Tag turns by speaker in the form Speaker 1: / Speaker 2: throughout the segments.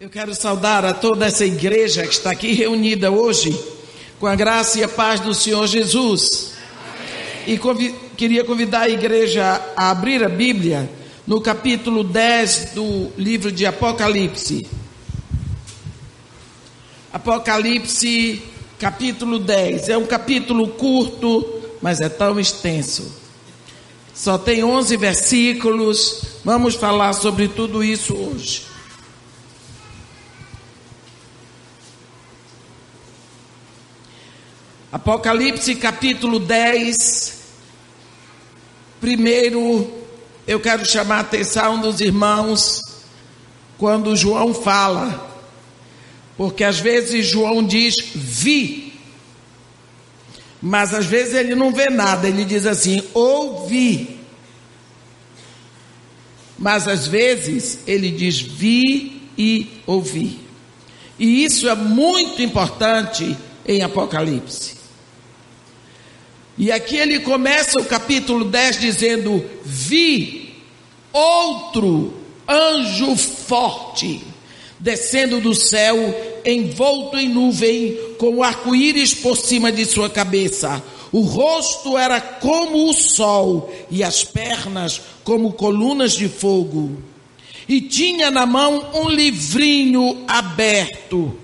Speaker 1: Eu quero saudar a toda essa igreja que está aqui reunida hoje, com a graça e a paz do Senhor Jesus. Amém. E convi queria convidar a igreja a abrir a Bíblia no capítulo 10 do livro de Apocalipse. Apocalipse, capítulo 10. É um capítulo curto, mas é tão extenso. Só tem 11 versículos. Vamos falar sobre tudo isso hoje. Apocalipse capítulo 10. Primeiro, eu quero chamar a atenção dos irmãos quando João fala, porque às vezes João diz vi, mas às vezes ele não vê nada, ele diz assim ouvi, mas às vezes ele diz vi e ouvi, e isso é muito importante em Apocalipse. E aqui ele começa o capítulo 10 dizendo: Vi outro anjo forte descendo do céu, envolto em nuvem, com o arco-íris por cima de sua cabeça. O rosto era como o sol e as pernas como colunas de fogo. E tinha na mão um livrinho aberto.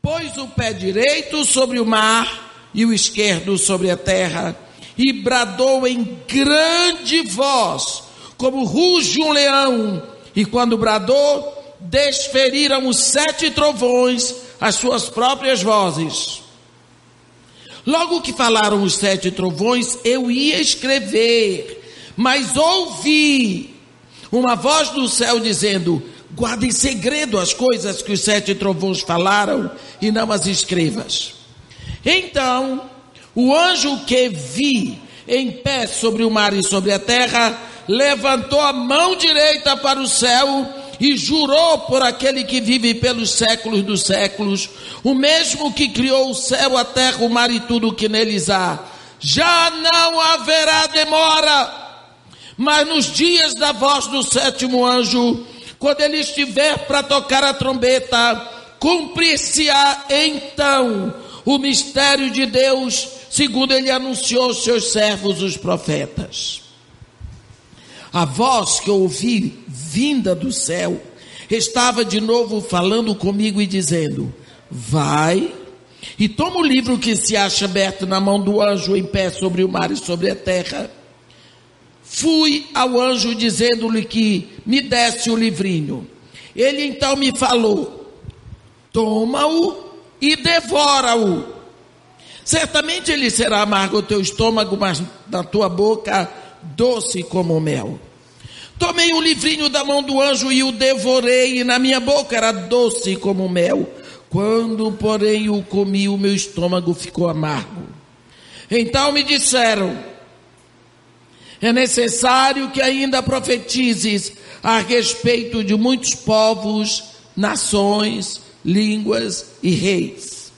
Speaker 1: Pôs o pé direito sobre o mar e o esquerdo sobre a terra, e bradou em grande voz, como ruge um leão, e quando bradou, desferiram os sete trovões as suas próprias vozes. Logo que falaram os sete trovões, eu ia escrever, mas ouvi uma voz do céu dizendo: guarde em segredo as coisas que os sete trovões falaram e não as escrevas. Então, o anjo que vi em pé sobre o mar e sobre a terra, levantou a mão direita para o céu e jurou por aquele que vive pelos séculos dos séculos, o mesmo que criou o céu, a terra, o mar e tudo o que neles há. Já não haverá demora, mas nos dias da voz do sétimo anjo, quando ele estiver para tocar a trombeta, cumprir-se-á então o mistério de Deus, segundo ele anunciou aos seus servos, os profetas. A voz que eu ouvi vinda do céu estava de novo falando comigo e dizendo: Vai e toma o livro que se acha aberto na mão do anjo em pé sobre o mar e sobre a terra. Fui ao anjo dizendo-lhe que me desse o livrinho. Ele então me falou: Toma-o e devora-o. Certamente ele será amargo o teu estômago, mas na tua boca doce como mel. Tomei o livrinho da mão do anjo e o devorei, e na minha boca era doce como mel. Quando, porém, o comi, o meu estômago ficou amargo. Então me disseram: é necessário que ainda profetizes a respeito de muitos povos, nações, línguas e reis.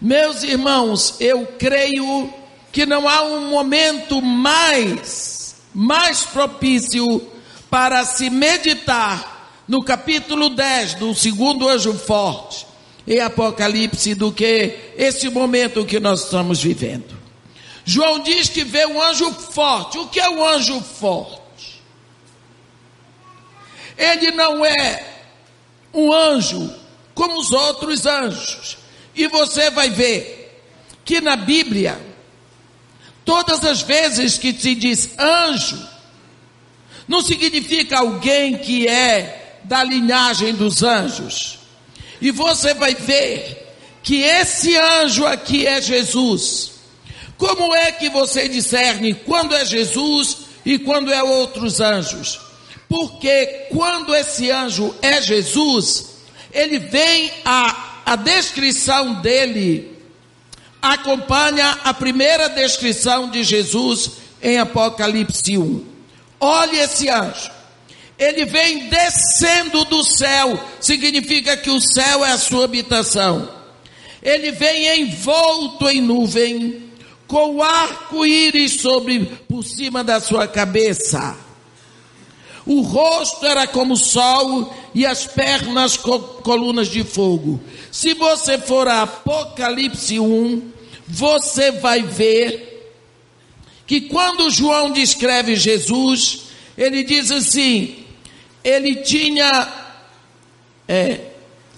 Speaker 1: Meus irmãos, eu creio que não há um momento mais, mais propício para se meditar no capítulo 10 do segundo anjo forte em Apocalipse do que esse momento que nós estamos vivendo. João diz que vê um anjo forte. O que é um anjo forte? Ele não é um anjo como os outros anjos. E você vai ver que na Bíblia, todas as vezes que se diz anjo, não significa alguém que é da linhagem dos anjos. E você vai ver que esse anjo aqui é Jesus. Como é que você discerne quando é Jesus e quando é outros anjos? Porque quando esse anjo é Jesus, ele vem a, a descrição dele acompanha a primeira descrição de Jesus em Apocalipse 1. Olhe esse anjo. Ele vem descendo do céu, significa que o céu é a sua habitação. Ele vem envolto em nuvem, com o arco-íris sobre por cima da sua cabeça. O rosto era como sol e as pernas colunas de fogo. Se você for a Apocalipse 1, você vai ver que quando João descreve Jesus, ele diz assim: ele tinha, é,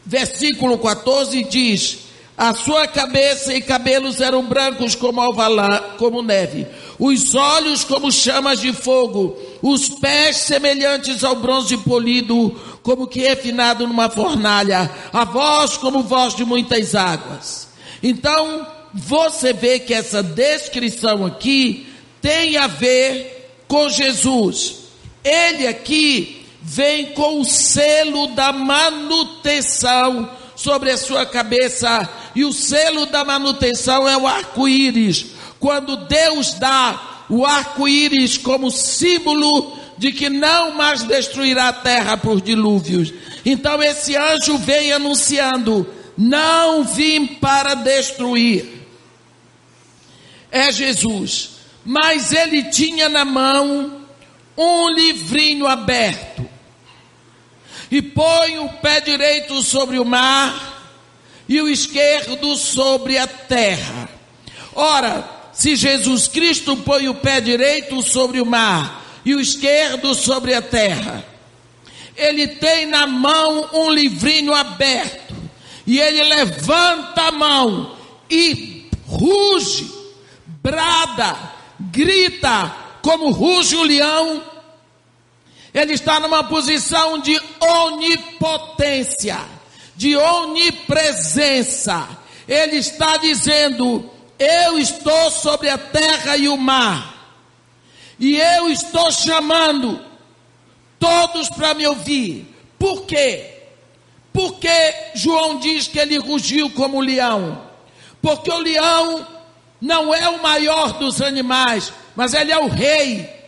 Speaker 1: versículo 14 diz: a sua cabeça e cabelos eram brancos como alvalá, como neve, os olhos como chamas de fogo, os pés semelhantes ao bronze polido, como que refinado numa fornalha, a voz como voz de muitas águas. Então, você vê que essa descrição aqui tem a ver com Jesus. Ele aqui vem com o selo da manutenção sobre a sua cabeça, e o selo da manutenção é o arco-íris. Quando Deus dá o arco-íris como símbolo de que não mais destruirá a terra por dilúvios. Então esse anjo vem anunciando: não vim para destruir. É Jesus, mas ele tinha na mão um livrinho aberto e põe o pé direito sobre o mar e o esquerdo sobre a terra. Ora, se Jesus Cristo põe o pé direito sobre o mar e o esquerdo sobre a terra, ele tem na mão um livrinho aberto e ele levanta a mão e ruge, brada, grita como ruge o leão ele está numa posição de onipotência, de onipresença. Ele está dizendo: Eu estou sobre a terra e o mar, e eu estou chamando todos para me ouvir. Por quê? Porque João diz que ele rugiu como leão. Porque o leão não é o maior dos animais, mas ele é o rei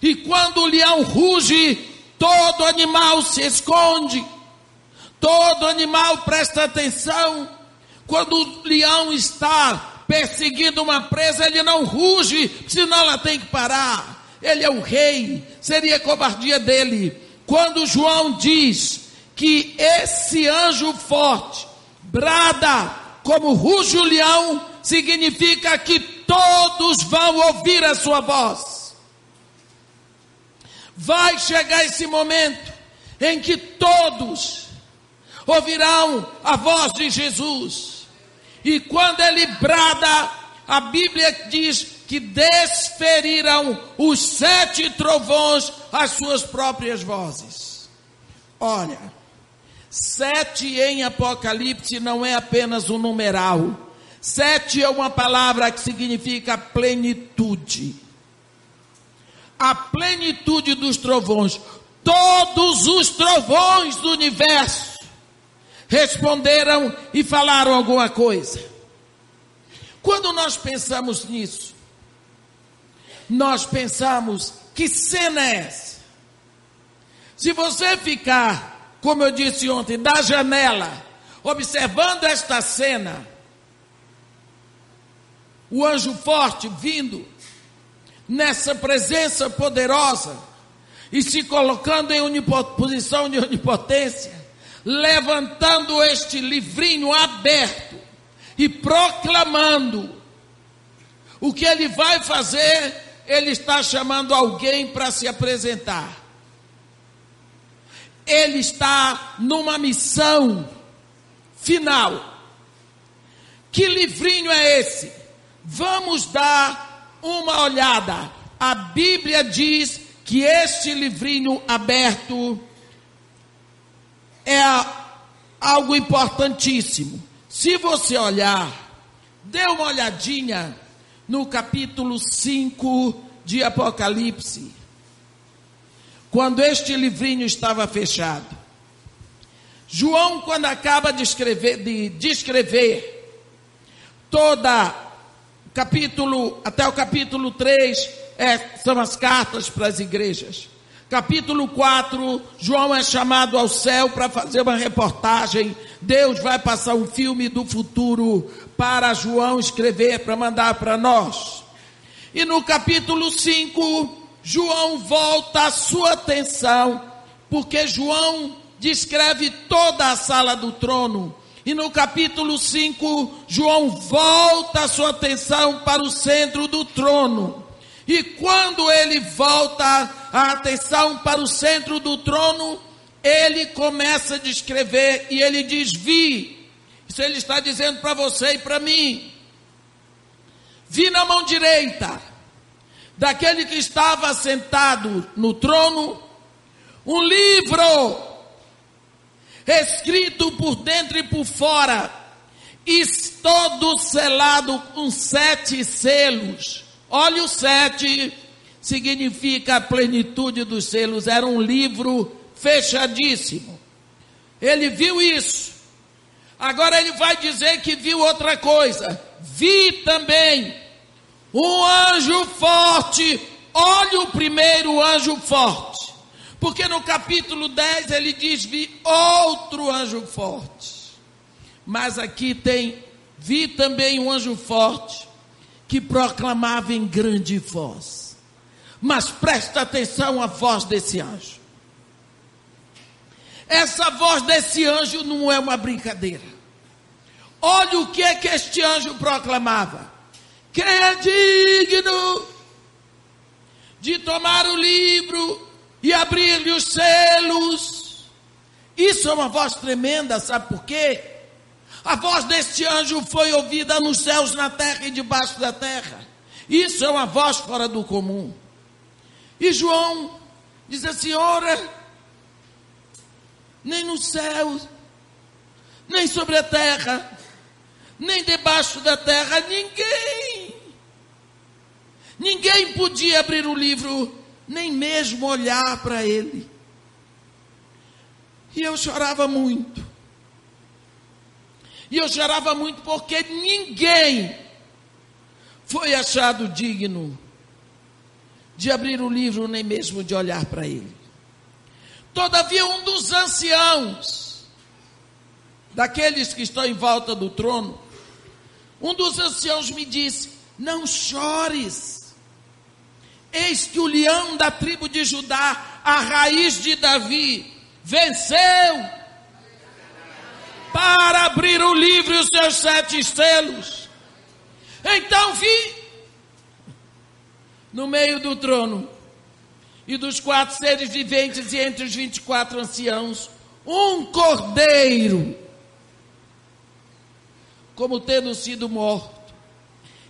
Speaker 1: e quando o leão ruge, todo animal se esconde, todo animal presta atenção. Quando o leão está perseguindo uma presa, ele não ruge, senão ela tem que parar. Ele é o rei, seria covardia dele. Quando João diz que esse anjo forte brada como ruge o leão, significa que todos vão ouvir a sua voz. Vai chegar esse momento em que todos ouvirão a voz de Jesus. E quando ele brada, a Bíblia diz que desferiram os sete trovões as suas próprias vozes. Olha, sete em Apocalipse não é apenas um numeral. Sete é uma palavra que significa plenitude a plenitude dos trovões, todos os trovões do universo responderam e falaram alguma coisa. Quando nós pensamos nisso, nós pensamos: que cena é essa? Se você ficar, como eu disse ontem, da janela, observando esta cena, o anjo forte vindo, nessa presença poderosa e se colocando em posição de onipotência, levantando este livrinho aberto e proclamando o que ele vai fazer, ele está chamando alguém para se apresentar. Ele está numa missão final. Que livrinho é esse? Vamos dar uma olhada. A Bíblia diz que este livrinho aberto é algo importantíssimo. Se você olhar, dê uma olhadinha no capítulo 5 de Apocalipse. Quando este livrinho estava fechado. João, quando acaba de escrever, de descrever toda capítulo, até o capítulo 3, é, são as cartas para as igrejas. Capítulo 4, João é chamado ao céu para fazer uma reportagem. Deus vai passar um filme do futuro para João escrever, para mandar para nós. E no capítulo 5, João volta a sua atenção, porque João descreve toda a sala do trono. E no capítulo 5, João volta a sua atenção para o centro do trono. E quando ele volta a atenção para o centro do trono, ele começa a descrever e ele diz: Vi. Isso ele está dizendo para você e para mim. Vi na mão direita daquele que estava sentado no trono um livro escrito por dentro e por fora, e todo selado com sete selos. Olha o sete, significa a plenitude dos selos, era um livro fechadíssimo. Ele viu isso. Agora ele vai dizer que viu outra coisa. Vi também um anjo forte. Olha o primeiro anjo forte. Porque no capítulo 10 ele diz: Vi outro anjo forte. Mas aqui tem: Vi também um anjo forte que proclamava em grande voz. Mas presta atenção à voz desse anjo. Essa voz desse anjo não é uma brincadeira. Olha o que é que este anjo proclamava. Quem é digno de tomar o livro e abrir-lhe os selos? Isso é uma voz tremenda, sabe por quê? A voz deste anjo foi ouvida nos céus, na terra e debaixo da terra. Isso é uma voz fora do comum. E João diz assim: ora, nem no céu, nem sobre a terra, nem debaixo da terra, ninguém. Ninguém podia abrir o livro, nem mesmo olhar para ele. E eu chorava muito. E eu chorava muito porque ninguém foi achado digno de abrir o livro, nem mesmo de olhar para ele. Todavia, um dos anciãos, daqueles que estão em volta do trono, um dos anciãos me disse: Não chores, eis que o leão da tribo de Judá, a raiz de Davi, venceu para abrir o livro e os seus sete selos. Então vi no meio do trono e dos quatro seres viventes e entre os vinte e quatro anciãos, um cordeiro, como tendo sido morto.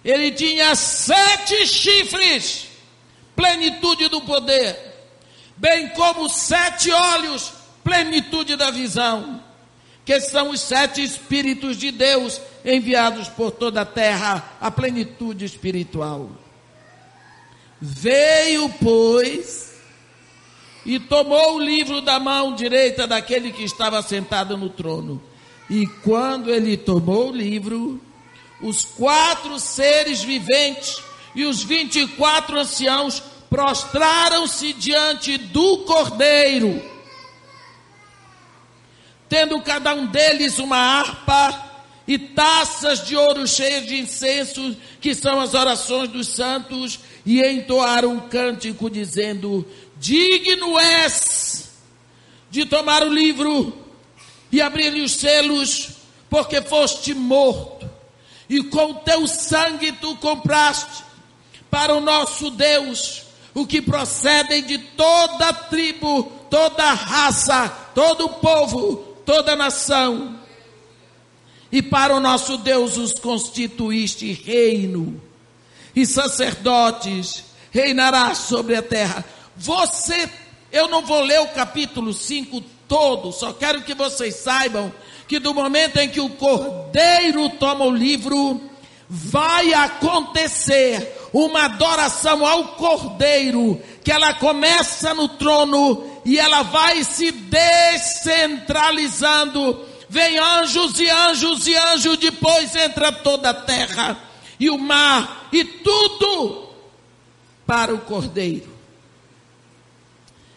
Speaker 1: Ele tinha sete chifres, plenitude do poder, bem como sete olhos, plenitude da visão, que são os sete Espíritos de Deus enviados por toda a terra, a plenitude espiritual. Veio, pois, e tomou o livro da mão direita daquele que estava sentado no trono. E quando ele tomou o livro, os quatro seres viventes e os vinte e quatro anciãos prostraram-se diante do cordeiro, tendo cada um deles uma harpa e taças de ouro cheias de incenso, que são as orações dos santos, e entoaram um cântico dizendo: Digno és de tomar o livro e abrir-lhe os selos, porque foste morto, e com teu sangue tu compraste para o nosso Deus o que procedem de toda tribo, toda raça, todo povo, toda nação. E para o nosso Deus os constituíste reino e sacerdotes, reinará sobre a terra. Você, eu não vou ler o capítulo 5 todo, só quero que vocês saibam que do momento em que o cordeiro toma o livro, vai acontecer uma adoração ao cordeiro, que ela começa no trono e ela vai se descentralizando. Vem anjos e anjos e anjos, depois entra toda a terra e o mar e tudo para o cordeiro.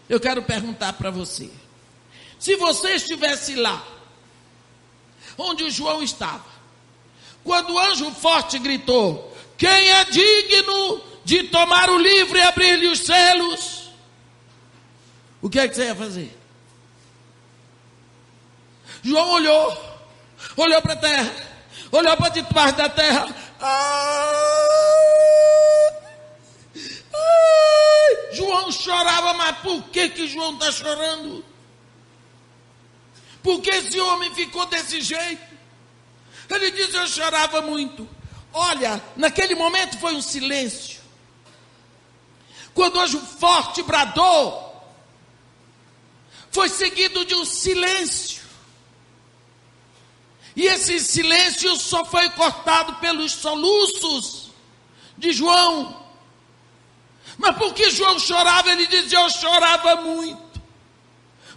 Speaker 1: Eu quero perguntar para você: se você estivesse lá, onde o João estava, quando o anjo forte gritou: Quem é digno de tomar o livro e abrir-lhe os selos, o que é que você ia fazer? João olhou, olhou para a terra, olhou para debaixo da terra. João chorava, mas por que que João está chorando? Por que esse homem ficou desse jeito? Ele diz: Eu chorava muito. Olha, naquele momento foi um silêncio. Quando o anjo forte bradou, foi seguido de um silêncio. E esse silêncio só foi cortado pelos soluços de João. Mas por que João chorava? Ele dizia: Eu chorava muito.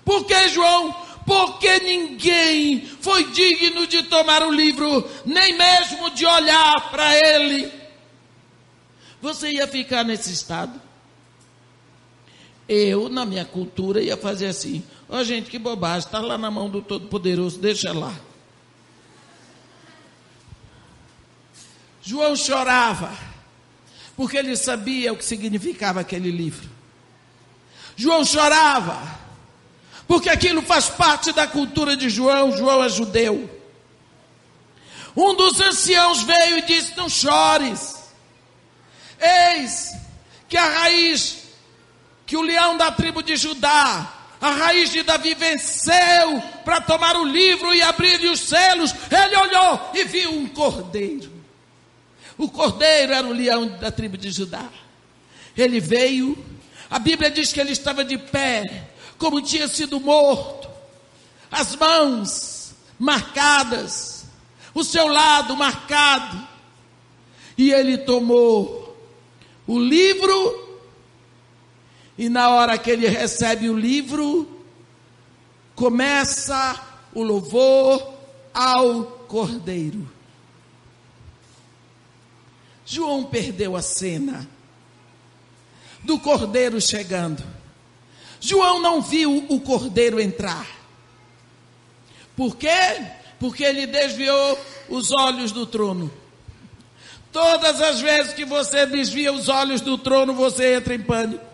Speaker 1: Por que João? Porque ninguém foi digno de tomar o livro, nem mesmo de olhar para ele. Você ia ficar nesse estado? Eu, na minha cultura, ia fazer assim: Ó, oh, gente, que bobagem, está lá na mão do Todo-Poderoso, deixa lá. João chorava, porque ele sabia o que significava aquele livro. João chorava, porque aquilo faz parte da cultura de João. João é judeu. Um dos anciãos veio e disse: Não chores, eis que a raiz, que o leão da tribo de Judá, a raiz de Davi venceu para tomar o livro e abrir-lhe os selos. Ele olhou e viu um cordeiro. O cordeiro era o leão da tribo de Judá. Ele veio, a Bíblia diz que ele estava de pé, como tinha sido morto, as mãos marcadas, o seu lado marcado, e ele tomou o livro, e na hora que ele recebe o livro, começa o louvor ao Cordeiro. João perdeu a cena do cordeiro chegando. João não viu o cordeiro entrar. Por quê? Porque ele desviou os olhos do trono. Todas as vezes que você desvia os olhos do trono, você entra em pânico.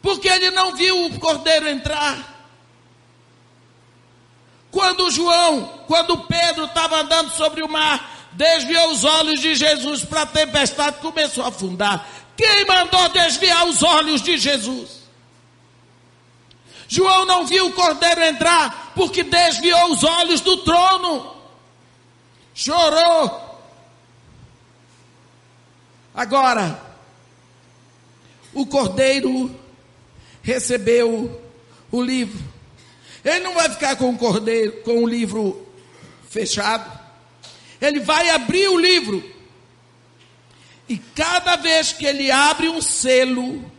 Speaker 1: Porque ele não viu o cordeiro entrar. Quando João, quando Pedro estava andando sobre o mar, desviou os olhos de Jesus para a tempestade, começou a afundar. Quem mandou desviar os olhos de Jesus? João não viu o cordeiro entrar porque desviou os olhos do trono. Chorou. Agora, o cordeiro recebeu o livro. Ele não vai ficar com o cordeiro, com o livro fechado. Ele vai abrir o livro. E cada vez que ele abre um selo,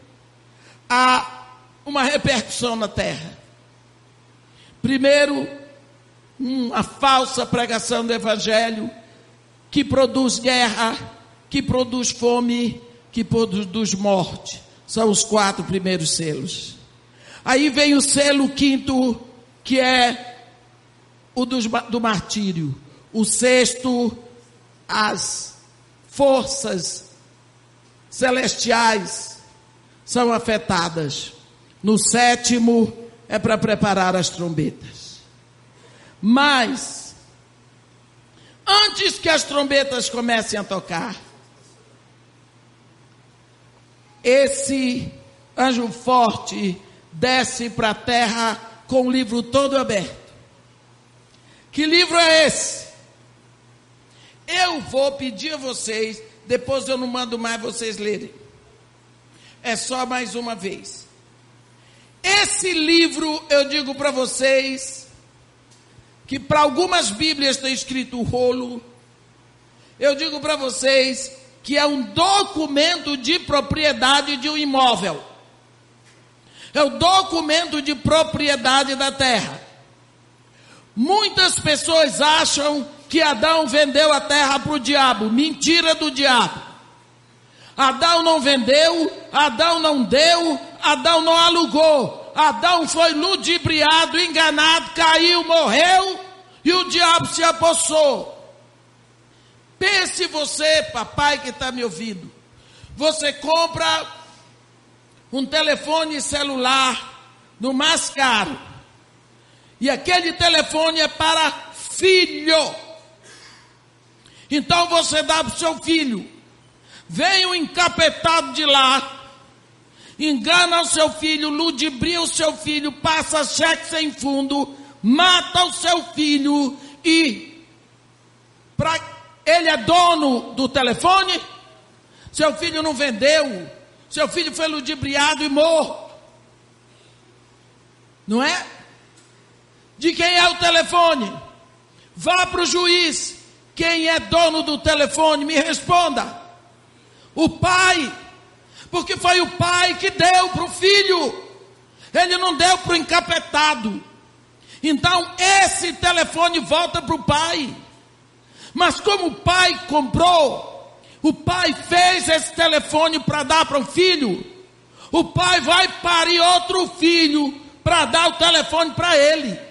Speaker 1: há uma repercussão na terra. Primeiro, uma falsa pregação do evangelho que produz guerra, que produz fome, que produz morte. São os quatro primeiros selos. Aí vem o selo quinto, que é o do, do martírio. O sexto, as forças celestiais são afetadas. No sétimo, é para preparar as trombetas. Mas, antes que as trombetas comecem a tocar, esse anjo forte desce para a terra com o livro todo aberto. Que livro é esse? Eu vou pedir a vocês, depois eu não mando mais vocês lerem. É só mais uma vez. Esse livro, eu digo para vocês, que para algumas Bíblias está escrito rolo. Eu digo para vocês que é um documento de propriedade de um imóvel. É o documento de propriedade da terra. Muitas pessoas acham que Adão vendeu a terra para o diabo. Mentira do diabo. Adão não vendeu, Adão não deu, Adão não alugou. Adão foi ludibriado, enganado, caiu, morreu e o diabo se apossou. Pense você, papai que está me ouvindo, você compra um telefone celular no mais caro. E aquele telefone é para filho. Então você dá para o seu filho. Vem o encapetado de lá, engana o seu filho, ludibria o seu filho, passa cheque sem fundo, mata o seu filho e pra, ele é dono do telefone. Seu filho não vendeu, seu filho foi ludibriado e morto. Não é? De quem é o telefone? Vá para o juiz. Quem é dono do telefone? Me responda. O pai. Porque foi o pai que deu para o filho. Ele não deu para o encapetado. Então esse telefone volta para o pai. Mas como o pai comprou, o pai fez esse telefone para dar para o filho, o pai vai parir outro filho para dar o telefone para ele.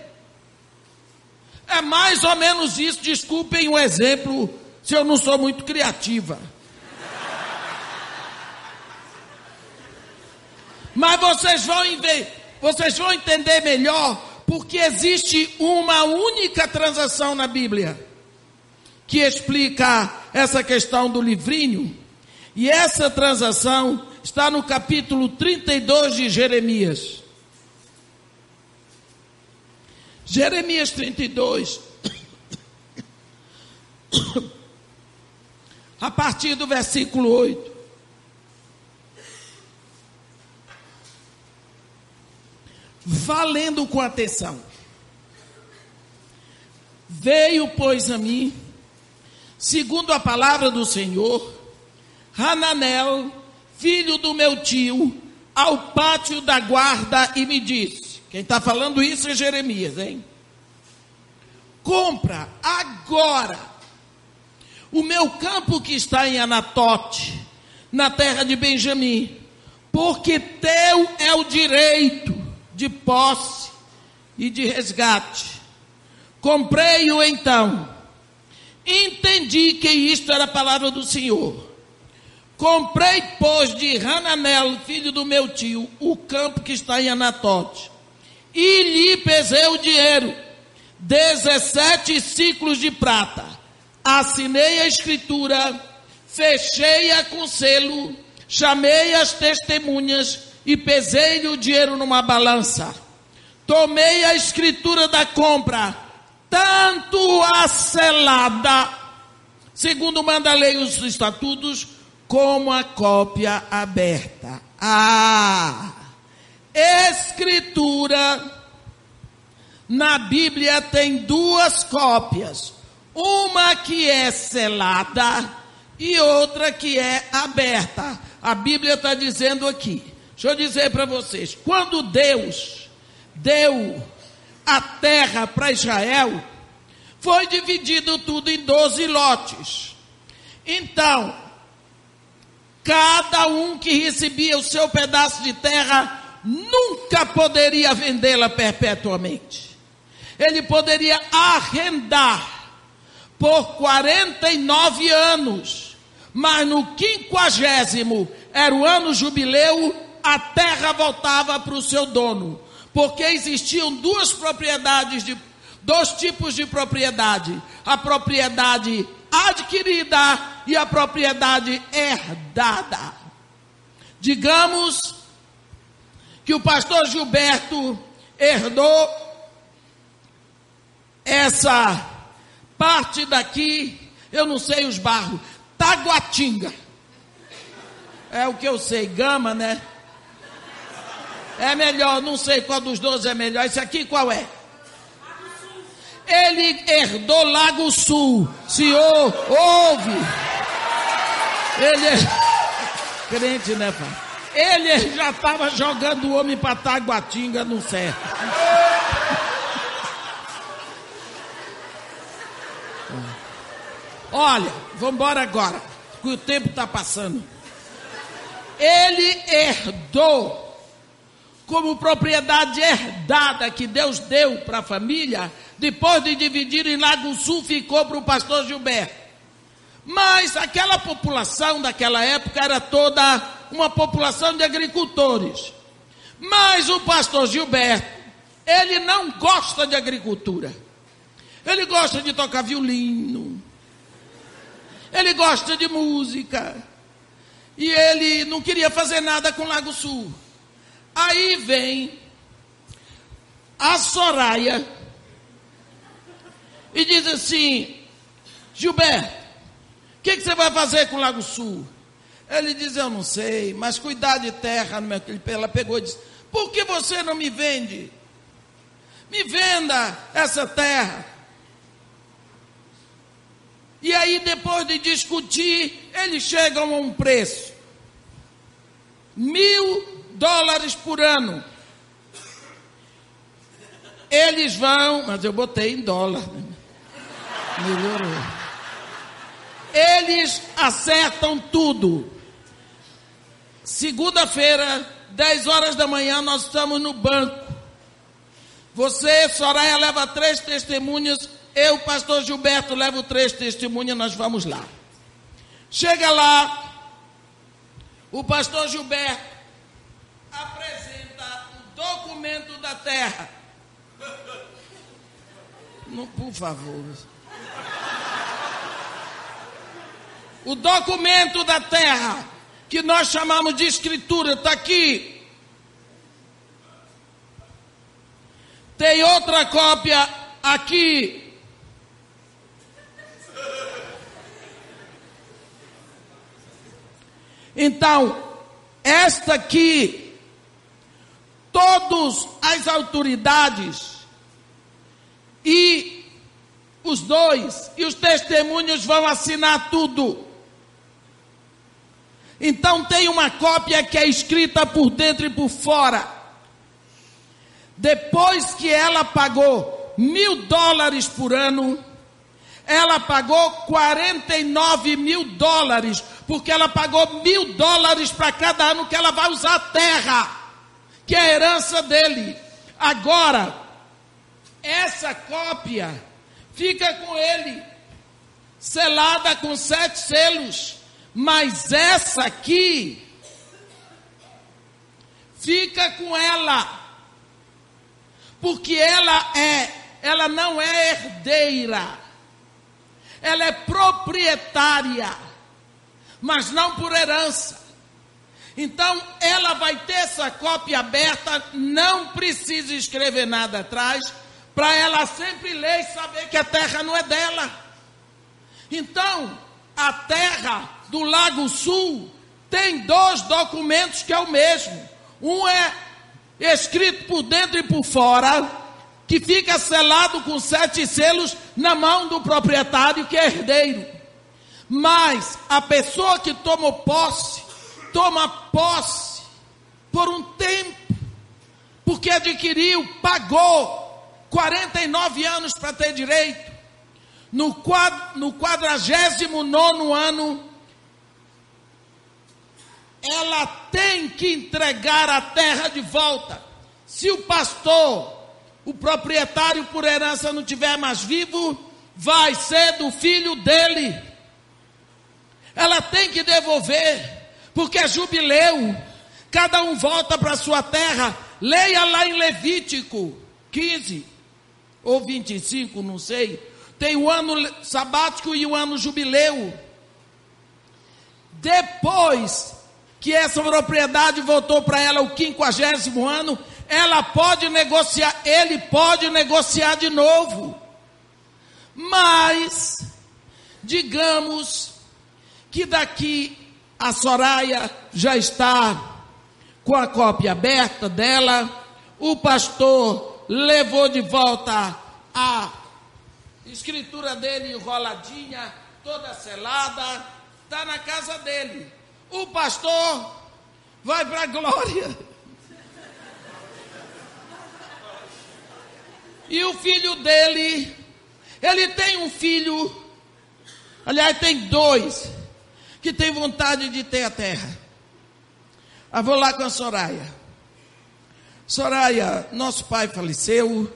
Speaker 1: É mais ou menos isso, desculpem o exemplo, se eu não sou muito criativa. Mas vocês vão, vocês vão entender melhor, porque existe uma única transação na Bíblia que explica essa questão do livrinho. E essa transação está no capítulo 32 de Jeremias. Jeremias 32. A partir do versículo 8. Valendo com atenção. Veio, pois, a mim, segundo a palavra do Senhor, Hananel, filho do meu tio, ao pátio da guarda e me disse: quem está falando isso é Jeremias, hein? Compra agora o meu campo que está em Anatote, na terra de Benjamim, porque teu é o direito de posse e de resgate. Comprei-o então. Entendi que isto era a palavra do Senhor. Comprei, pois, de Hananel, filho do meu tio, o campo que está em Anatote e lhe pesei o dinheiro, 17 ciclos de prata. Assinei a escritura, fechei-a com selo, chamei as testemunhas e pesei-lhe o dinheiro numa balança. Tomei a escritura da compra, tanto a selada, segundo manda a lei os estatutos, como a cópia aberta. Ah! Escritura, na Bíblia tem duas cópias. Uma que é selada e outra que é aberta. A Bíblia está dizendo aqui. Deixa eu dizer para vocês: quando Deus deu a terra para Israel, foi dividido tudo em doze lotes. Então, cada um que recebia o seu pedaço de terra nunca poderia vendê-la perpetuamente. Ele poderia arrendar por 49 anos, mas no quinquagésimo era o ano jubileu, a terra voltava para o seu dono, porque existiam duas propriedades de dois tipos de propriedade: a propriedade adquirida e a propriedade herdada. Digamos que o pastor Gilberto herdou essa parte daqui, eu não sei os barros, Taguatinga. É o que eu sei, Gama, né? É melhor, não sei qual dos dois é melhor. Esse aqui qual é? Ele herdou Lago Sul. Senhor, ouve. Ele é crente, né, pai? Ele já estava jogando o homem para Taguatinga no certo. Olha, vamos embora agora, que o tempo está passando. Ele herdou, como propriedade herdada que Deus deu para a família, depois de dividir em Lago Sul, ficou para o pastor Gilberto. Mas aquela população daquela época era toda uma população de agricultores. Mas o pastor Gilberto, ele não gosta de agricultura. Ele gosta de tocar violino. Ele gosta de música. E ele não queria fazer nada com Lago Sul. Aí vem a Soraya e diz assim: Gilberto, que, que, você vai fazer com o Lago Sul? Ele diz: Eu não sei, mas cuidar de terra. Ela pegou e disse: Por que você não me vende? Me venda essa terra. E aí, depois de discutir, eles chegam a um preço: mil dólares por ano. Eles vão, mas eu botei em dólar. Né? Melhorou. Eles acertam tudo. Segunda-feira, 10 horas da manhã, nós estamos no banco. Você, Soraya, leva três testemunhas. Eu, pastor Gilberto, levo três testemunhas. Nós vamos lá. Chega lá. O pastor Gilberto apresenta o documento da terra. Não, por favor. O documento da terra, que nós chamamos de escritura, está aqui. Tem outra cópia aqui. Então, esta aqui, todas as autoridades e os dois e os testemunhos vão assinar tudo. Então tem uma cópia que é escrita por dentro e por fora. Depois que ela pagou mil dólares por ano, ela pagou 49 mil dólares, porque ela pagou mil dólares para cada ano que ela vai usar a terra, que é a herança dele. Agora, essa cópia fica com ele, selada com sete selos. Mas essa aqui fica com ela. Porque ela é, ela não é herdeira. Ela é proprietária, mas não por herança. Então, ela vai ter essa cópia aberta, não precisa escrever nada atrás, para ela sempre ler e saber que a terra não é dela. Então, a terra do Lago Sul tem dois documentos que é o mesmo. Um é escrito por dentro e por fora, que fica selado com sete selos na mão do proprietário que é herdeiro. Mas a pessoa que toma posse, toma posse por um tempo, porque adquiriu, pagou 49 anos para ter direito. No, quad, no 49 ano, ela tem que entregar a terra de volta. Se o pastor, o proprietário por herança não tiver mais vivo, vai ser do filho dele. Ela tem que devolver, porque é jubileu. Cada um volta para sua terra. Leia lá em Levítico 15 ou 25, não sei. Tem o ano sabático e o ano jubileu. Depois que essa propriedade voltou para ela o quinquagésimo ano, ela pode negociar, ele pode negociar de novo. Mas, digamos que daqui a Soraya já está com a cópia aberta dela, o pastor levou de volta a escritura dele enroladinha, toda selada, está na casa dele o pastor vai para a glória. E o filho dele, ele tem um filho, aliás, tem dois, que tem vontade de ter a terra. Eu vou lá com a Soraya. Soraya, nosso pai faleceu,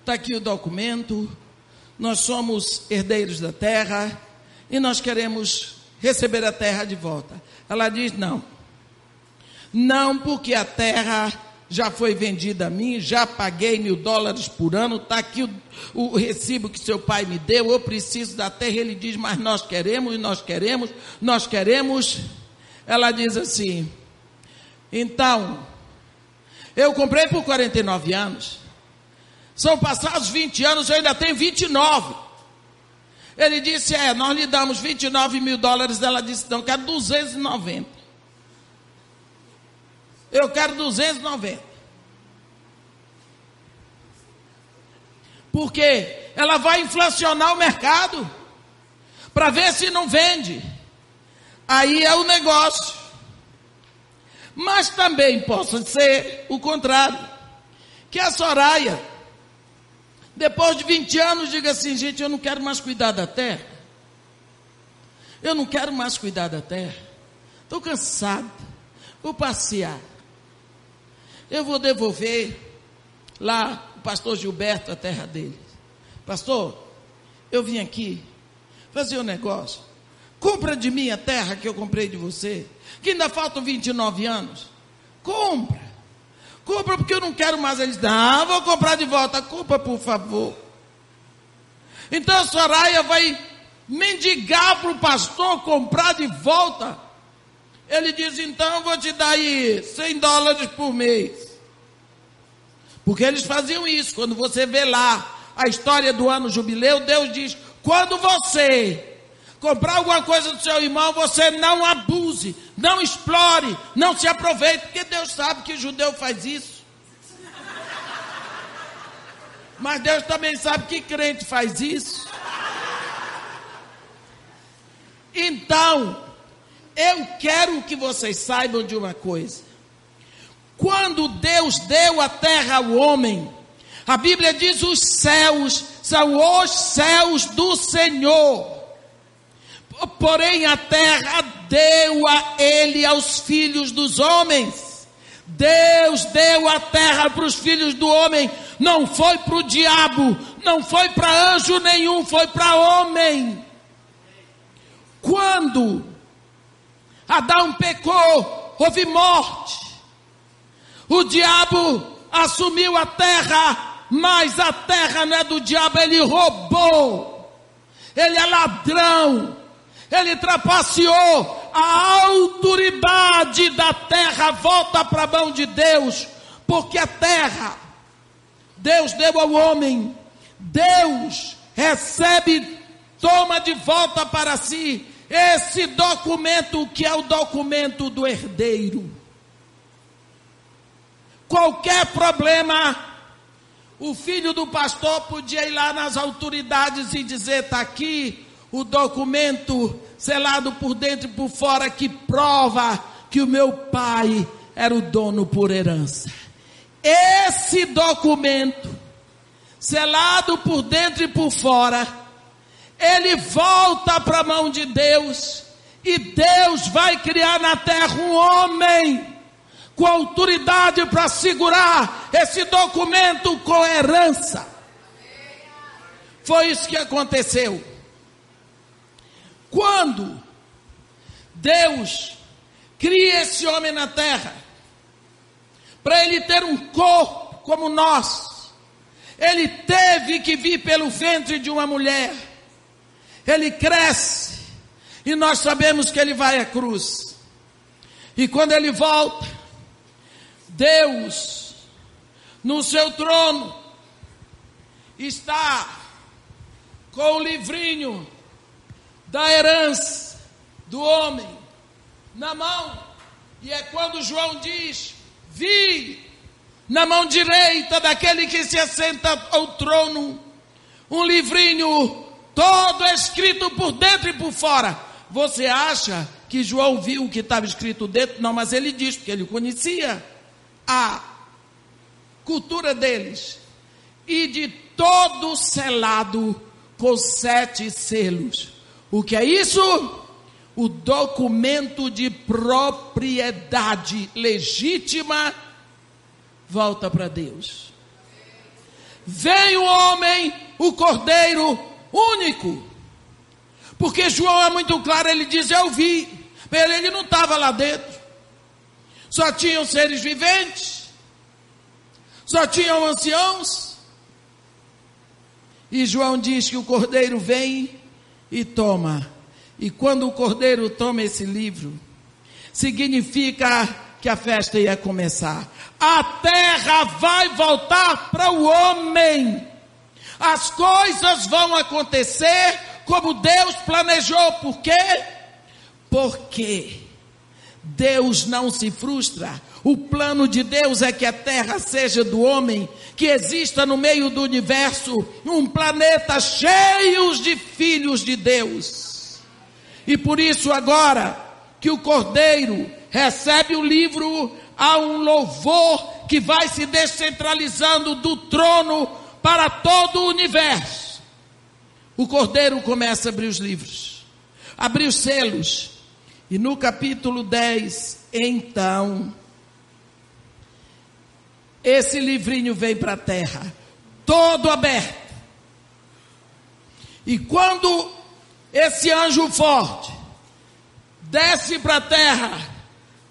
Speaker 1: está aqui o documento, nós somos herdeiros da terra, e nós queremos receber a terra de volta. Ela diz: não. Não, porque a terra já foi vendida a mim, já paguei mil dólares por ano, está aqui o, o, recibo que seu pai me deu, eu preciso da terra. Ele diz, mas nós queremos, nós queremos, nós queremos. Ela diz assim: então, eu comprei por 49 anos, são passados 20 anos, eu ainda tenho 29. Ele disse: É, nós lhe damos 29 mil dólares. Ela disse: Não, quero 290. Eu quero 290. Porque ela vai inflacionar o mercado para ver se não vende. Aí é o negócio. Mas também possa ser o contrário. Que a Soraya, depois de 20 anos, diga assim: gente, eu não quero mais cuidar da terra. Eu não quero mais cuidar da terra. Estou cansado. Vou passear. Eu vou devolver lá o pastor Gilberto a terra dele. Pastor, eu vim aqui fazer um negócio. Compra de mim a terra que eu comprei de você, que ainda faltam 29 anos. Compra. Compra porque eu não quero mais. Eles não, vou comprar de volta. Compra, por favor. Então a Soraya vai mendigar para o pastor comprar de volta ele diz: então eu vou te dar aí 100 dólares por mês. Porque eles faziam isso. Quando você vê lá a história do ano jubileu, Deus diz: quando você comprar alguma coisa do seu irmão, você não abuse, não explore, não se aproveite, porque Deus sabe que judeu faz isso. Mas Deus também sabe que crente faz isso. Então, eu quero que vocês saibam de uma coisa. Quando Deus deu a terra ao homem, a Bíblia diz: os céus são os céus do Senhor. Porém, a terra deu a ele aos filhos dos homens. Deus deu a terra para os filhos do homem, não foi para o diabo, não foi para anjo nenhum, foi para homem. Quando Adão pecou, houve morte. O diabo assumiu a terra, mas a terra não é do diabo, ele roubou. Ele é ladrão. Ele trapaceou. A autoridade da terra volta para a mão de Deus, porque a terra Deus deu ao homem. Deus recebe, toma de volta para si esse documento que é o documento do herdeiro. Qualquer problema, o filho do pastor podia ir lá nas autoridades e dizer: está aqui o documento selado por dentro e por fora que prova que o meu pai era o dono por herança. Esse documento, selado por dentro e por fora, ele volta para a mão de Deus, e Deus vai criar na terra um homem com autoridade para segurar esse documento com herança. Foi isso que aconteceu. Quando Deus cria esse homem na terra, para ele ter um corpo como nós, ele teve que vir pelo ventre de uma mulher ele cresce, e nós sabemos que ele vai à cruz. E quando ele volta, Deus, no seu trono, está com o livrinho da herança do homem na mão. E é quando João diz: Vi na mão direita daquele que se assenta ao trono um livrinho todo escrito por dentro e por fora. Você acha que João viu o que estava escrito dentro? Não, mas ele diz, porque ele conhecia a cultura deles. E de todo selado com sete selos. O que é isso? O documento de propriedade legítima volta para Deus. Vem o homem, o cordeiro, único. Porque João é muito claro, ele diz: Eu vi. Ele não estava lá dentro. Só tinham seres viventes. Só tinham anciãos. E João diz que o cordeiro vem e toma. E quando o cordeiro toma esse livro, significa que a festa ia começar. A terra vai voltar para o homem. As coisas vão acontecer como Deus planejou. Por quê? Porque Deus não se frustra. O plano de Deus é que a terra seja do homem, que exista no meio do universo um planeta cheio de filhos de Deus. E por isso, agora que o Cordeiro recebe o livro, há um louvor que vai se descentralizando do trono para todo o universo. O Cordeiro começa a abrir os livros, abrir os selos. E no capítulo 10, então, esse livrinho vem para a terra, todo aberto. E quando esse anjo forte desce para a terra,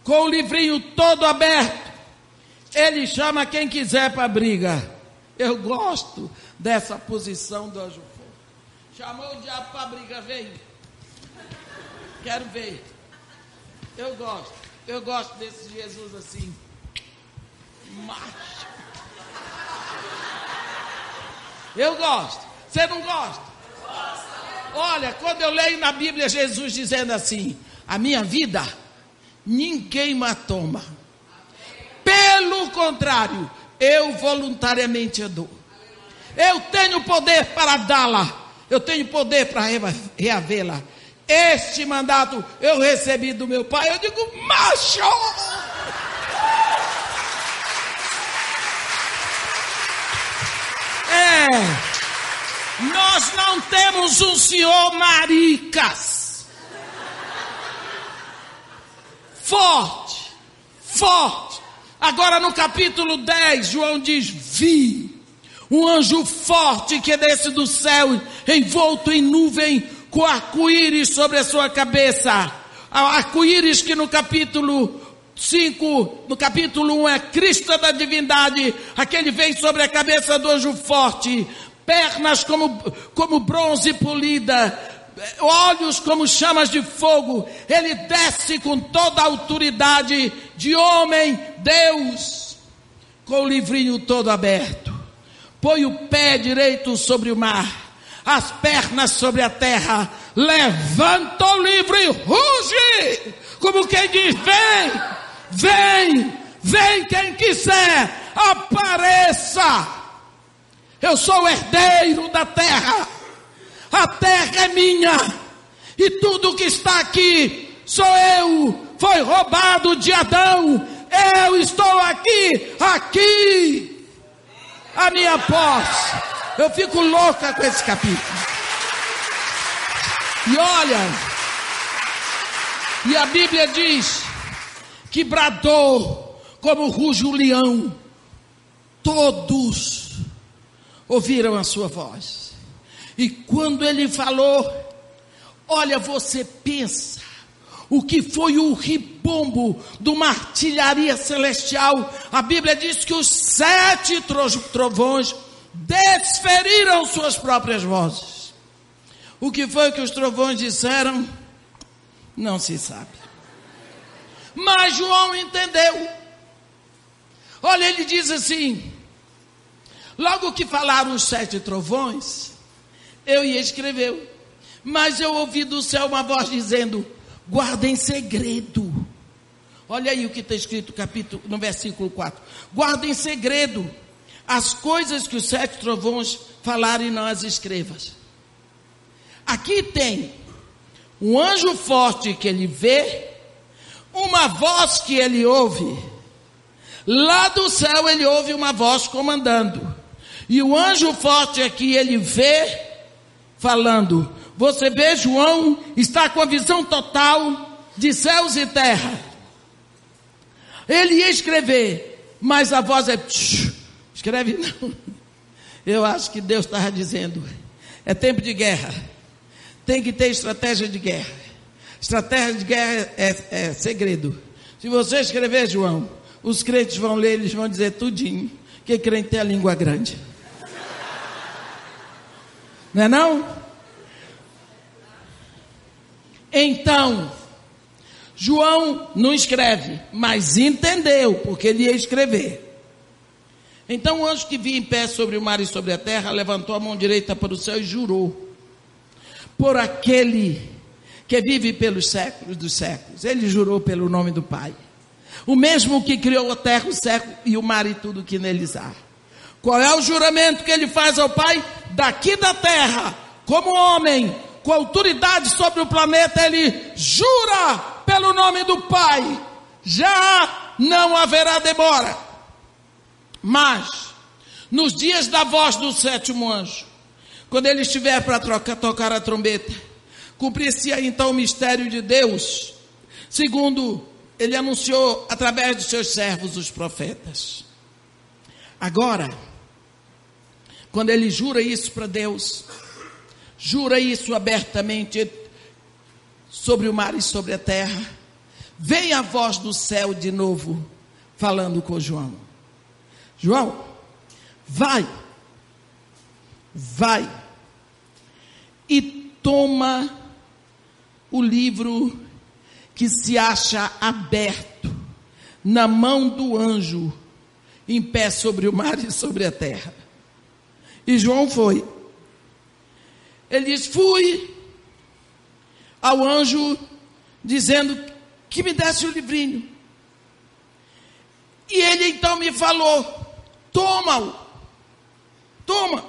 Speaker 1: com o livrinho todo aberto, ele chama quem quiser para a briga. Eu gosto dessa posição do anjo forte. Chamou o diabo para a briga, vem. Quero ver. Eu gosto. Eu gosto desse Jesus assim macho. Eu gosto. Você não gosta? Olha, quando eu leio na Bíblia Jesus dizendo assim: A minha vida ninguém mais toma. Pelo contrário, eu voluntariamente a dou. Eu tenho poder para dá-la. Eu tenho poder para reavê-la. Este mandato eu recebi do meu pai. Eu digo, macho! É. Nós não temos um senhor maricas. Forte, forte. Agora no capítulo 10, João diz: Vi um anjo forte que desce do céu, envolto em nuvem, com arco-íris sobre a sua cabeça. Arco-íris que no capítulo 5, no capítulo 1, é Cristo da divindade, aquele vem sobre a cabeça do anjo forte, pernas como, como bronze polida, olhos como chamas de fogo, ele desce com toda a autoridade de homem, Deus, com o livrinho todo aberto, põe o pé direito sobre o mar, as pernas sobre a terra, levanta o livro e ruge, como quem diz: vem! Vem, vem quem quiser, apareça. Eu sou herdeiro da terra. A terra é minha. E tudo que está aqui sou eu. Foi roubado de Adão. Eu estou aqui, aqui. A minha posse. Eu fico louca com esse capítulo. E olha, e a Bíblia diz que bradou como ruge o leão. Todos ouviram a sua voz. E quando ele falou, olha, você pensa o que foi o ribombo de uma artilharia celestial. A Bíblia diz que os sete trovões desferiram suas próprias vozes. O que foi que os trovões disseram? Não se sabe. Mas João entendeu. Olha, ele diz assim: logo que falaram os sete trovões, eu ia escrever, mas eu ouvi do céu uma voz dizendo: guarda em segredo. Olha aí o que está escrito capítulo, no versículo 4: guarda em segredo as coisas que os sete trovões falaram e não as escrevas. Aqui tem um anjo forte que ele vê uma voz que ele ouve. Lá do céu ele ouve uma voz comandando. E o anjo forte aqui ele vê falando. Você vê, João está com a visão total de céus e terra. Ele ia escrever, mas a voz é. Escreve não. Eu acho que Deus estava dizendo: é tempo de guerra. tem que ter estratégia de guerra. Estratégia de guerra é, é segredo. Se você escrever, João, os crentes vão ler, eles vão dizer tudinho, que crente tem a língua grande. Não é não? Então, João não escreve, mas entendeu, porque ele ia escrever. Então o anjo que vinha em pé sobre o mar e sobre a terra levantou a mão direita para o céu e jurou por aquele que vive pelos séculos dos séculos. Ele jurou pelo nome do Pai. O mesmo que criou a terra, o céu e o mar e tudo que neles há. Qual é o juramento que ele faz ao Pai? Daqui da terra, como homem, com autoridade sobre o planeta, ele jura pelo nome do Pai. Já não haverá demora. Mas, nos dias da voz do sétimo anjo, quando ele estiver para tocar a trombeta, cumprir-se então o mistério de Deus, segundo ele anunciou através de seus servos, os profetas. Agora, quando ele jura isso para Deus, jura isso abertamente sobre o mar e sobre a terra, vem a voz do céu de novo falando com João. João, vai, vai e toma o livro que se acha aberto na mão do anjo, em pé sobre o mar e sobre a terra. E João foi. Ele diz: Fui ao anjo dizendo que me desse o livrinho. E ele então me falou: Toma-o, toma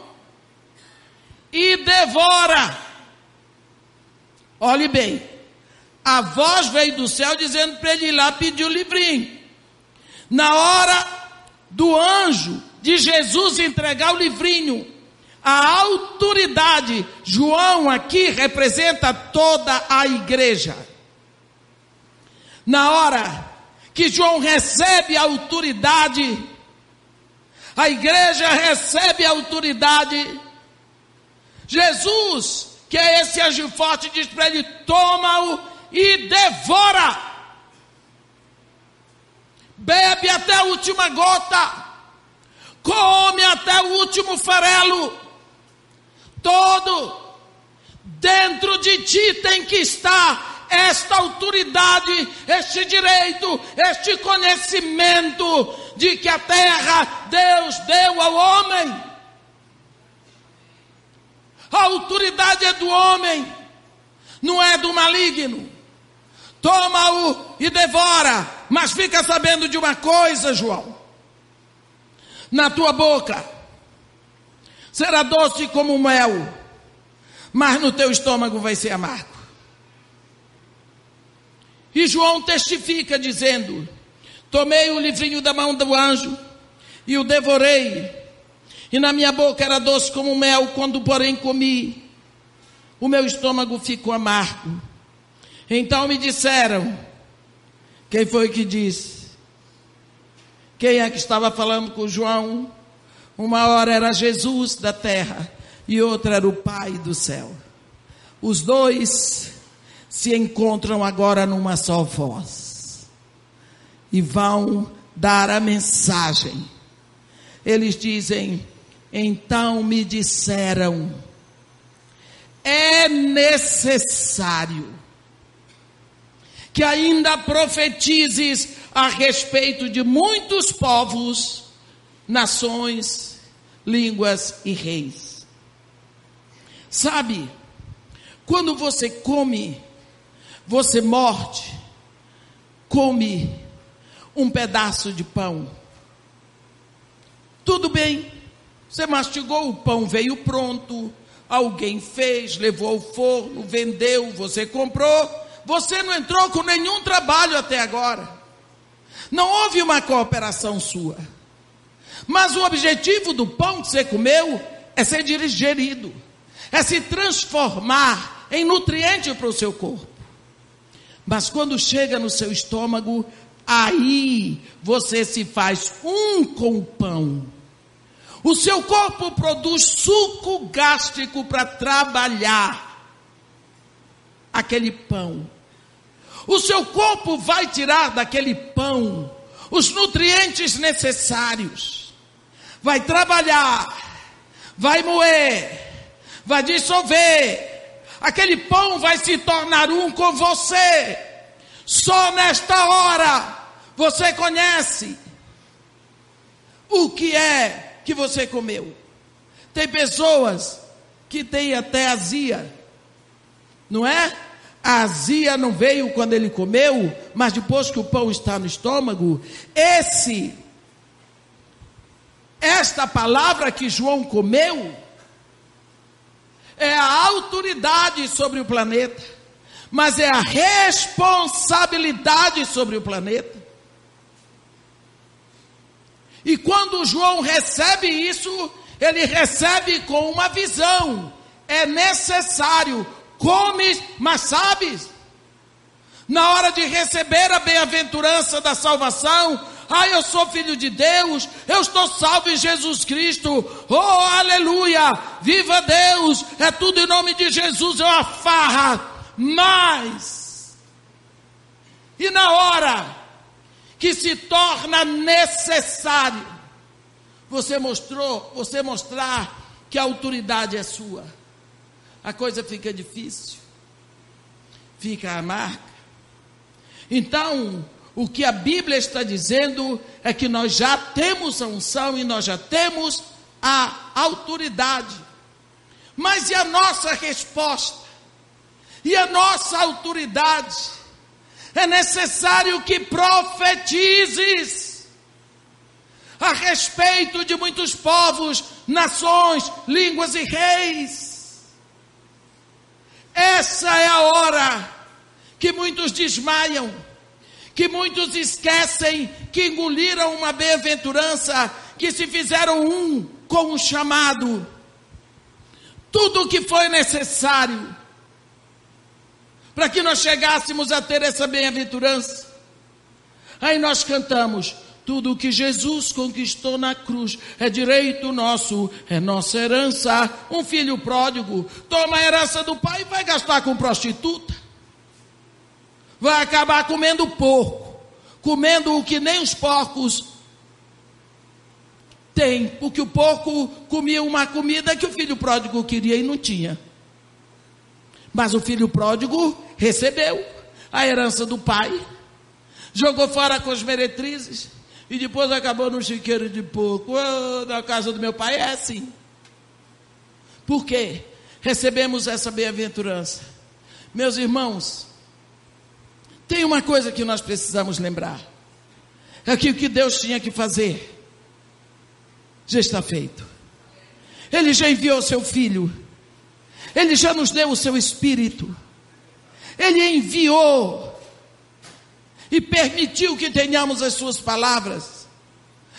Speaker 1: e devora. Olhe bem, a voz veio do céu dizendo para ele ir lá pedir o livrinho. Na hora do anjo de Jesus entregar o livrinho, a autoridade, João aqui representa toda a igreja. Na hora que João recebe a autoridade, a igreja recebe a autoridade, Jesus, que é esse anjo forte, diz para ele: toma-o e devora. Bebe até a última gota, come até o último farelo. Todo dentro de ti tem que estar esta autoridade, este direito, este conhecimento de que a terra Deus deu ao homem. A autoridade é do homem, não é do maligno. Toma-o e devora, mas fica sabendo de uma coisa, João. Na tua boca será doce como mel, mas no teu estômago vai ser amargo. E João testifica dizendo: Tomei o livrinho da mão do anjo e o devorei e na minha boca era doce como mel, quando porém comi, o meu estômago ficou amargo. Então me disseram: Quem foi que disse? Quem é que estava falando com João? Uma hora era Jesus da terra e outra era o Pai do céu. Os dois se encontram agora numa só voz e vão dar a mensagem. Eles dizem: então me disseram: é necessário que ainda profetizes a respeito de muitos povos, nações, línguas e reis. Sabe, quando você come, você morde, come um pedaço de pão. Tudo bem. Você mastigou, o pão veio pronto, alguém fez, levou ao forno, vendeu, você comprou. Você não entrou com nenhum trabalho até agora. Não houve uma cooperação sua. Mas o objetivo do pão que você comeu é ser digerido, é se transformar em nutriente para o seu corpo. Mas quando chega no seu estômago, aí você se faz um com o pão. O seu corpo produz suco gástrico para trabalhar. aquele pão. O seu corpo vai tirar daquele pão os nutrientes necessários. Vai trabalhar, vai moer, vai dissolver. Aquele pão vai se tornar um com você. Só nesta hora você conhece o que é que você comeu. Tem pessoas que têm até azia, não é? A azia não veio quando ele comeu, mas depois que o pão está no estômago. Esse, esta palavra que João comeu, é a autoridade sobre o planeta, mas é a responsabilidade sobre o planeta. E quando João recebe isso, ele recebe com uma visão. É necessário, come, mas sabes, na hora de receber a bem-aventurança da salvação, ah, eu sou filho de Deus, eu estou salvo em Jesus Cristo, oh, aleluia, viva Deus, é tudo em nome de Jesus, é uma farra, mas, e na hora que se torna necessário você mostrou, você mostrar que a autoridade é sua. A coisa fica difícil. Fica amarga. Então, o que a Bíblia está dizendo é que nós já temos a unção e nós já temos a autoridade. Mas e a nossa resposta? E a nossa autoridade? É necessário que profetizes a respeito de muitos povos, nações, línguas e reis. Essa é a hora que muitos desmaiam, que muitos esquecem que engoliram uma bem-aventurança, que se fizeram um com um chamado. Tudo o que foi necessário para que nós chegássemos a ter essa bem-aventurança. Aí nós cantamos: tudo o que Jesus conquistou na cruz é direito nosso, é nossa herança. Um filho pródigo toma a herança do pai e vai gastar com prostituta. Vai acabar comendo porco, comendo o que nem os porcos têm, porque o porco comia uma comida que o filho pródigo queria e não tinha. Mas o filho pródigo recebeu a herança do pai, jogou fora com as meretrizes e depois acabou no chiqueiro de porco. Oh, na casa do meu pai é assim. Por quê? Recebemos essa bem-aventurança. Meus irmãos, tem uma coisa que nós precisamos lembrar. É que o que Deus tinha que fazer já está feito. Ele já enviou seu filho ele já nos deu o seu Espírito. Ele enviou e permitiu que tenhamos as suas palavras.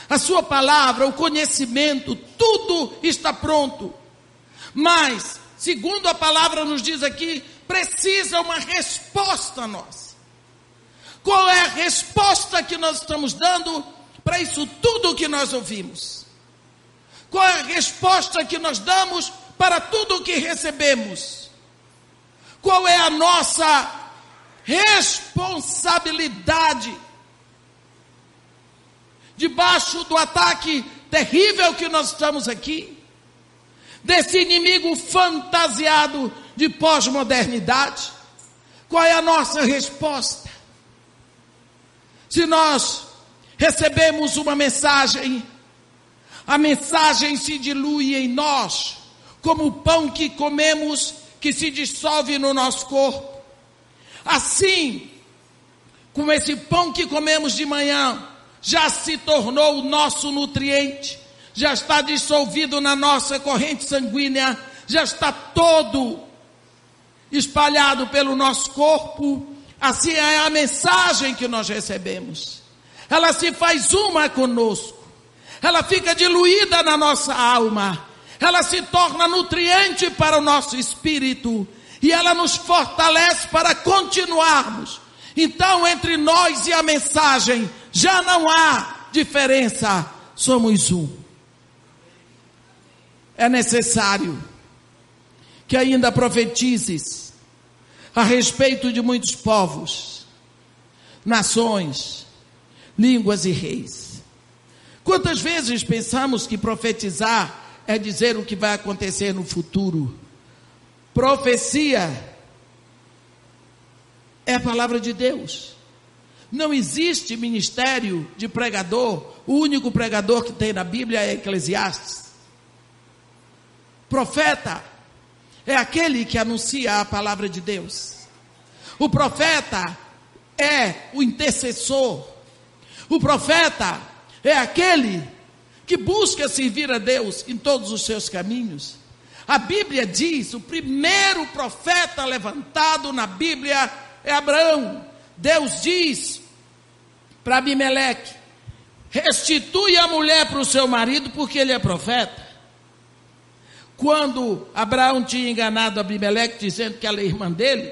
Speaker 1: A sua palavra, o conhecimento, tudo está pronto. Mas, segundo a palavra nos diz aqui, precisa uma resposta a nós. Qual é a resposta que nós estamos dando para isso tudo que nós ouvimos? Qual é a resposta que nós damos para tudo o que recebemos. Qual é a nossa responsabilidade? Debaixo do ataque terrível que nós estamos aqui, desse inimigo fantasiado de pós-modernidade, qual é a nossa resposta? Se nós recebemos uma mensagem, a mensagem se dilui em nós, como o pão que comemos que se dissolve no nosso corpo. Assim, como esse pão que comemos de manhã já se tornou o nosso nutriente, já está dissolvido na nossa corrente sanguínea, já está todo espalhado pelo nosso corpo, assim é a mensagem que nós recebemos. Ela se faz uma conosco, ela fica diluída na nossa alma, ela se torna nutriente para o nosso espírito e ela nos fortalece para continuarmos. Então, entre nós e a mensagem, já não há diferença, somos um. É necessário que ainda profetizes a respeito de muitos povos, nações, línguas e reis. Quantas vezes pensamos que profetizar é dizer o que vai acontecer no futuro? Profecia é a palavra de Deus. Não existe ministério de pregador, o único pregador que tem na Bíblia é Eclesiastes. Profeta é aquele que anuncia a palavra de Deus. O profeta é o intercessor. O profeta é aquele que busca servir a Deus em todos os seus caminhos. A Bíblia diz: o primeiro profeta levantado na Bíblia é Abraão. Deus diz para Abimeleque: restitui a mulher para o seu marido, porque ele é profeta. Quando Abraão tinha enganado Abimeleque, dizendo que ela é irmã dele,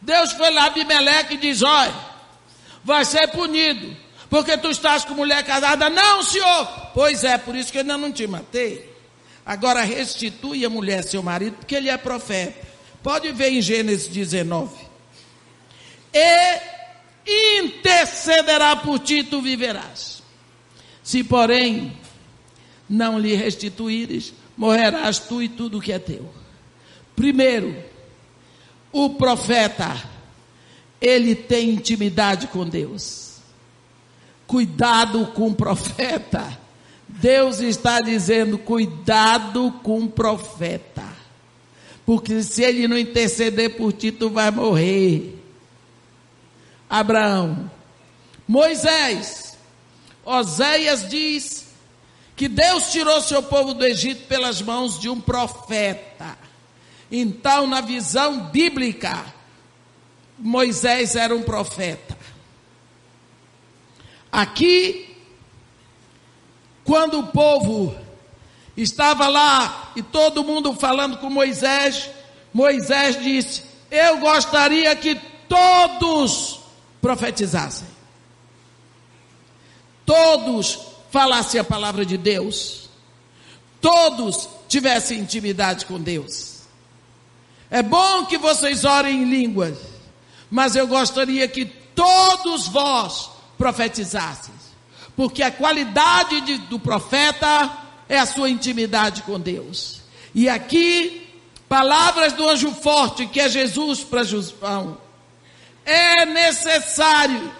Speaker 1: Deus foi lá, Abimeleque, e diz: Olha, vai ser punido, porque tu estás com mulher casada. Não, senhor. Pois é, por isso que eu ainda não te matei. Agora restitui a mulher, seu marido, porque ele é profeta. Pode ver em Gênesis 19. E intercederá por ti, tu viverás. Se, porém, não lhe restituíres, morrerás tu e tudo que é teu. Primeiro, o profeta, ele tem intimidade com Deus. Cuidado com o profeta. Deus está dizendo: cuidado com o profeta. Porque se ele não interceder por ti, tu vai morrer. Abraão, Moisés, Oséias diz que Deus tirou seu povo do Egito pelas mãos de um profeta. Então, na visão bíblica, Moisés era um profeta. Aqui, quando o povo Estava lá e todo mundo falando com Moisés. Moisés disse: Eu gostaria que todos profetizassem. Todos falassem a palavra de Deus. Todos tivessem intimidade com Deus. É bom que vocês orem em línguas, mas eu gostaria que todos vós profetizassem, porque a qualidade de, do profeta é a sua intimidade com Deus. E aqui, palavras do anjo forte, que é Jesus para João. É necessário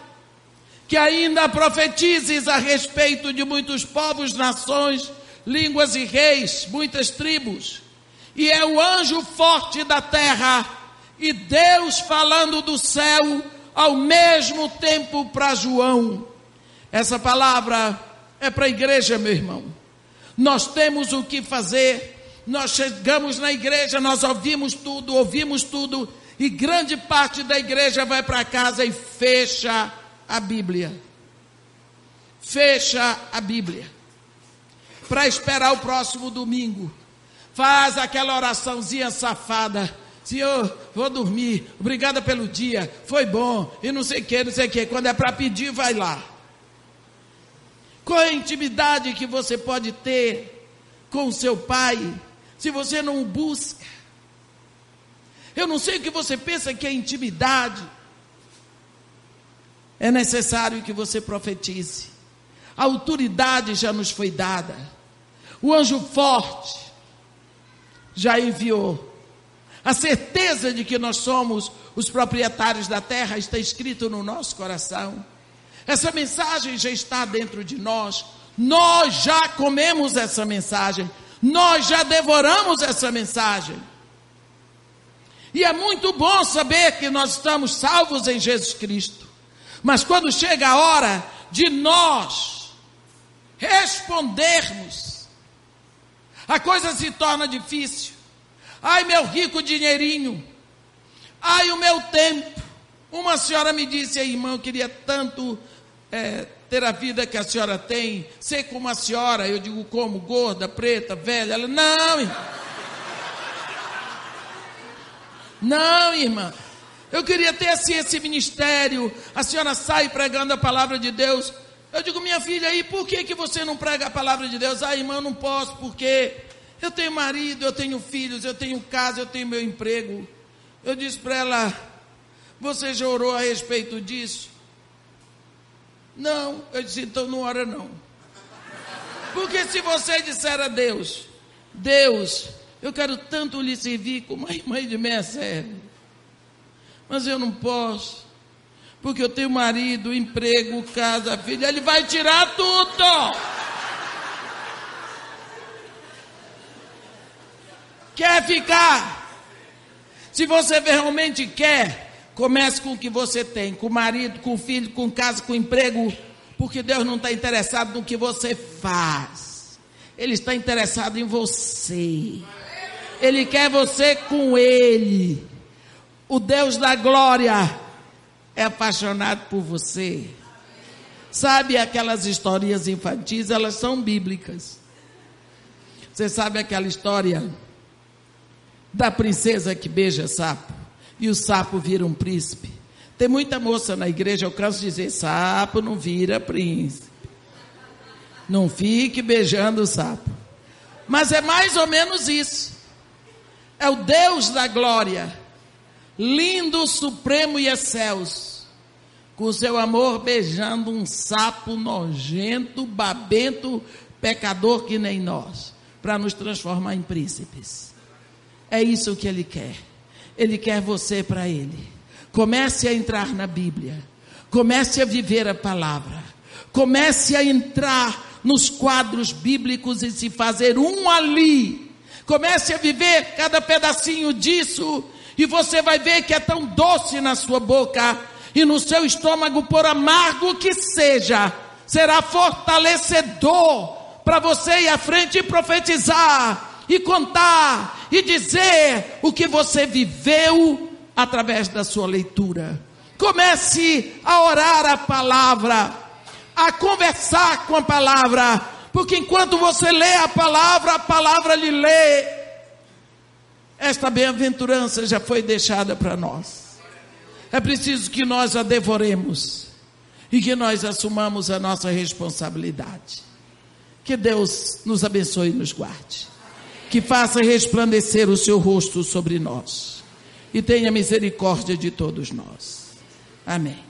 Speaker 1: que ainda profetizes a respeito de muitos povos, nações, línguas e reis, muitas tribos. E é o anjo forte da terra e Deus falando do céu ao mesmo tempo para João. Essa palavra é para a igreja, meu irmão. Nós temos o que fazer. Nós chegamos na igreja, nós ouvimos tudo, ouvimos tudo, e grande parte da igreja vai para casa e fecha a Bíblia. Fecha a Bíblia. Para esperar o próximo domingo. Faz aquela oraçãozinha safada. Senhor, vou dormir. Obrigada pelo dia. Foi bom. E não sei o que, não sei o que. Quando é para pedir, vai lá. Qual é a intimidade que você pode ter com o seu pai se você não o busca? Eu não sei o que você pensa que é intimidade. É necessário que você profetize. A autoridade já nos foi dada. O anjo forte já enviou. A certeza de que nós somos os proprietários da terra está escrito no nosso coração. Essa mensagem já está dentro de nós. Nós já comemos essa mensagem. Nós já devoramos essa mensagem. E é muito bom saber que nós estamos salvos em Jesus Cristo. Mas quando chega a hora de nós respondermos, a coisa se torna difícil. Ai, meu rico dinheirinho. Ai, o meu tempo. Uma senhora me disse, irmão, eu queria tanto é, ter a vida que a senhora tem, ser como a senhora, eu digo como, gorda, preta, velha. Ela, não, irmã. Não, irmã. Eu queria ter assim esse ministério. A senhora sai pregando a palavra de Deus. Eu digo, minha filha, e por que, que você não prega a palavra de Deus? Ah, irmã, eu não posso, porque eu tenho marido, eu tenho filhos, eu tenho casa, eu tenho meu emprego. Eu disse para ela: Você já orou a respeito disso? Não. Eu disse: Então não ora não. Porque se você disser a Deus: Deus, eu quero tanto lhe servir como a irmã de minha serve, mas eu não posso porque eu tenho marido, emprego, casa, filha, ele vai tirar tudo. Quer ficar? Se você realmente quer, comece com o que você tem, com o marido, com o filho, com casa, com emprego, porque Deus não está interessado no que você faz. Ele está interessado em você. Ele quer você com Ele. O Deus da glória é apaixonado por você. Sabe aquelas histórias infantis, elas são bíblicas. Você sabe aquela história da princesa que beija sapo e o sapo vira um príncipe? Tem muita moça na igreja, eu canso de dizer: sapo não vira príncipe. Não fique beijando o sapo. Mas é mais ou menos isso. É o Deus da glória lindo, supremo e excelso, com seu amor beijando um sapo nojento, babento, pecador que nem nós, para nos transformar em príncipes. É isso que ele quer. Ele quer você para ele. Comece a entrar na Bíblia. Comece a viver a palavra. Comece a entrar nos quadros bíblicos e se fazer um ali. Comece a viver cada pedacinho disso e você vai ver que é tão doce na sua boca e no seu estômago, por amargo que seja, será fortalecedor para você ir à frente e profetizar e contar e dizer o que você viveu através da sua leitura. Comece a orar a palavra, a conversar com a palavra, porque enquanto você lê a palavra, a palavra lhe lê esta bem-aventurança já foi deixada para nós. É preciso que nós a devoremos e que nós assumamos a nossa responsabilidade. Que Deus nos abençoe e nos guarde. Que faça resplandecer o seu rosto sobre nós e tenha misericórdia de todos nós. Amém.